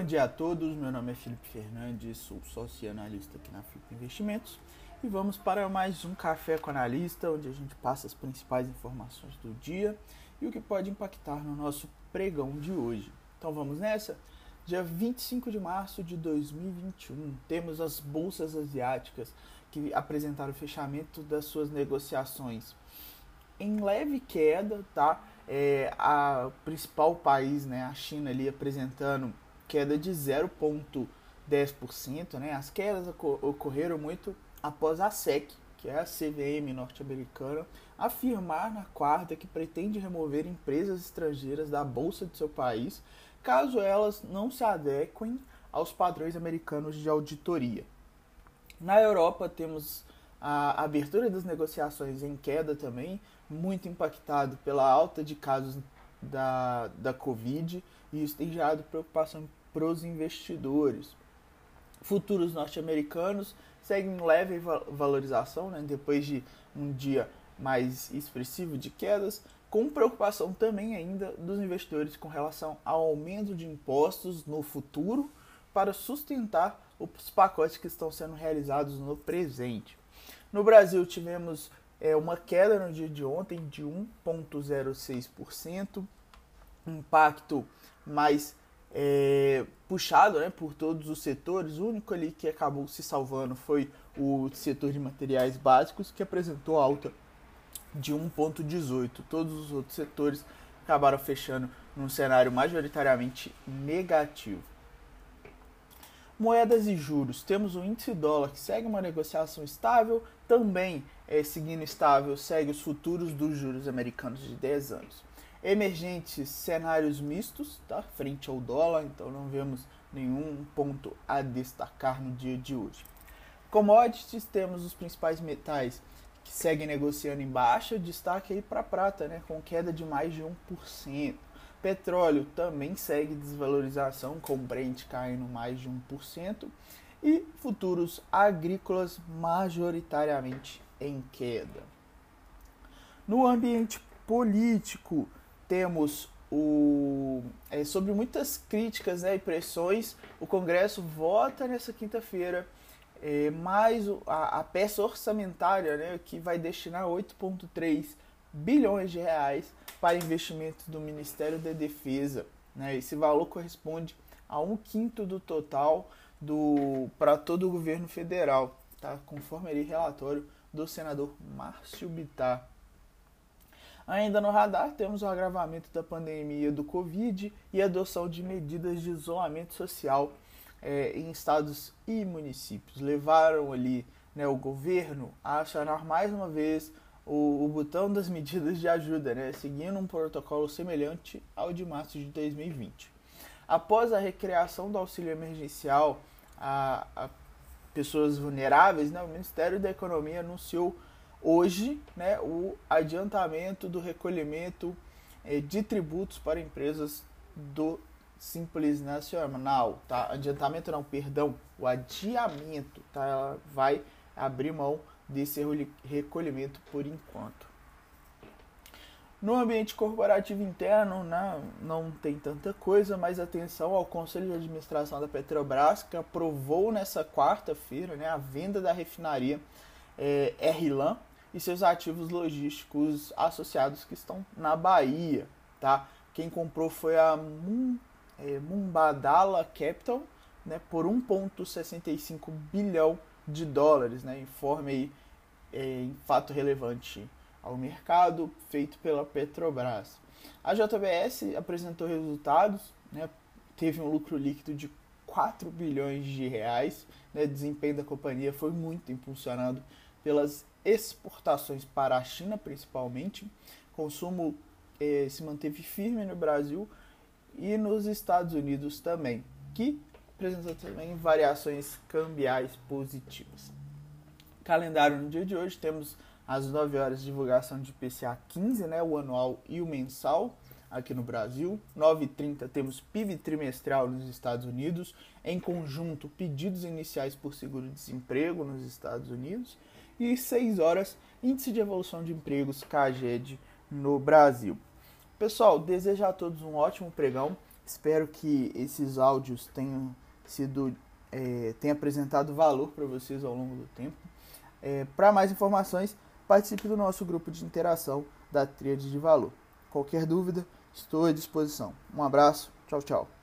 dia a todos, meu nome é Felipe Fernandes, sou sócio analista aqui na Flip Investimentos e vamos para mais um Café com Analista, onde a gente passa as principais informações do dia e o que pode impactar no nosso pregão de hoje. Então vamos nessa? Dia 25 de março de 2021, temos as bolsas asiáticas que apresentaram o fechamento das suas negociações em leve queda, tá? É, a principal país, né, a China ali apresentando queda de 0,10%, né? As quedas ocorreram muito após a SEC, que é a CVM norte-americana, afirmar na quarta que pretende remover empresas estrangeiras da bolsa de seu país, caso elas não se adequem aos padrões americanos de auditoria. Na Europa temos a abertura das negociações em queda também, muito impactado pela alta de casos da, da Covid, e isso tem gerado preocupação para os investidores. Futuros norte-americanos seguem leve valorização, né, depois de um dia mais expressivo de quedas, com preocupação também ainda dos investidores com relação ao aumento de impostos no futuro para sustentar os pacotes que estão sendo realizados no presente. No Brasil tivemos é, uma queda no dia de ontem de 1,06%, impacto mais é, puxado né, por todos os setores. O único ali que acabou se salvando foi o setor de materiais básicos, que apresentou alta de 1,18. Todos os outros setores acabaram fechando num cenário majoritariamente negativo. Moedas e juros. Temos o índice dólar que segue uma negociação estável, também é, seguindo estável, segue os futuros dos juros americanos de 10 anos emergentes cenários mistos, tá? Frente ao dólar, então não vemos nenhum ponto a destacar no dia de hoje. Commodities, temos os principais metais que seguem negociando em baixa, destaque aí para prata, né, com queda de mais de 1%. Petróleo também segue desvalorização, com Brent caindo mais de 1%. E futuros agrícolas majoritariamente em queda. No ambiente político, temos o, é, sobre muitas críticas né, e pressões, o Congresso vota nessa quinta-feira é, mais a, a, peça orçamentária né, que vai destinar 8,3 bilhões de reais para investimentos do Ministério da Defesa. Né? Esse valor corresponde a um quinto do total do para todo o governo federal, tá? conforme ali relatório do senador Márcio Bittar. Ainda no radar, temos o agravamento da pandemia do Covid e a adoção de medidas de isolamento social é, em estados e municípios. Levaram ali né, o governo a acionar mais uma vez o, o botão das medidas de ajuda, né, seguindo um protocolo semelhante ao de março de 2020. Após a recriação do auxílio emergencial a, a pessoas vulneráveis, né, o Ministério da Economia anunciou hoje né, o adiantamento do recolhimento eh, de tributos para empresas do Simples Nacional, tá? Adiantamento não, perdão, o adiamento, tá? Ela vai abrir mão desse recolhimento por enquanto. No ambiente corporativo interno, né, não tem tanta coisa, mas atenção ao Conselho de Administração da Petrobras, que aprovou nessa quarta-feira né, a venda da refinaria é, RLAN e seus ativos logísticos associados que estão na Bahia, tá? Quem comprou foi a Mum, é, Mumbadala Capital, né, por 1,65 bilhão de dólares, né? Informe aí é, em fato relevante ao mercado feito pela Petrobras. A JBS apresentou resultados, né, teve um lucro líquido de 4 bilhões de reais, né, desempenho da companhia foi muito impulsionado pelas exportações para a China, principalmente. Consumo eh, se manteve firme no Brasil e nos Estados Unidos também, que apresenta também variações cambiais positivas. Calendário no dia de hoje temos às 9 horas divulgação de PCA 15, né, o anual e o mensal aqui no Brasil. 9h30 temos PIB trimestral nos Estados Unidos. Em conjunto, pedidos iniciais por seguro-desemprego nos Estados Unidos e 6 horas Índice de Evolução de Empregos CAGED no Brasil. Pessoal, desejo a todos um ótimo pregão. Espero que esses áudios tenham sido é, apresentado valor para vocês ao longo do tempo. É, para mais informações, participe do nosso grupo de interação da Tríade de Valor. Qualquer dúvida, estou à disposição. Um abraço, tchau, tchau.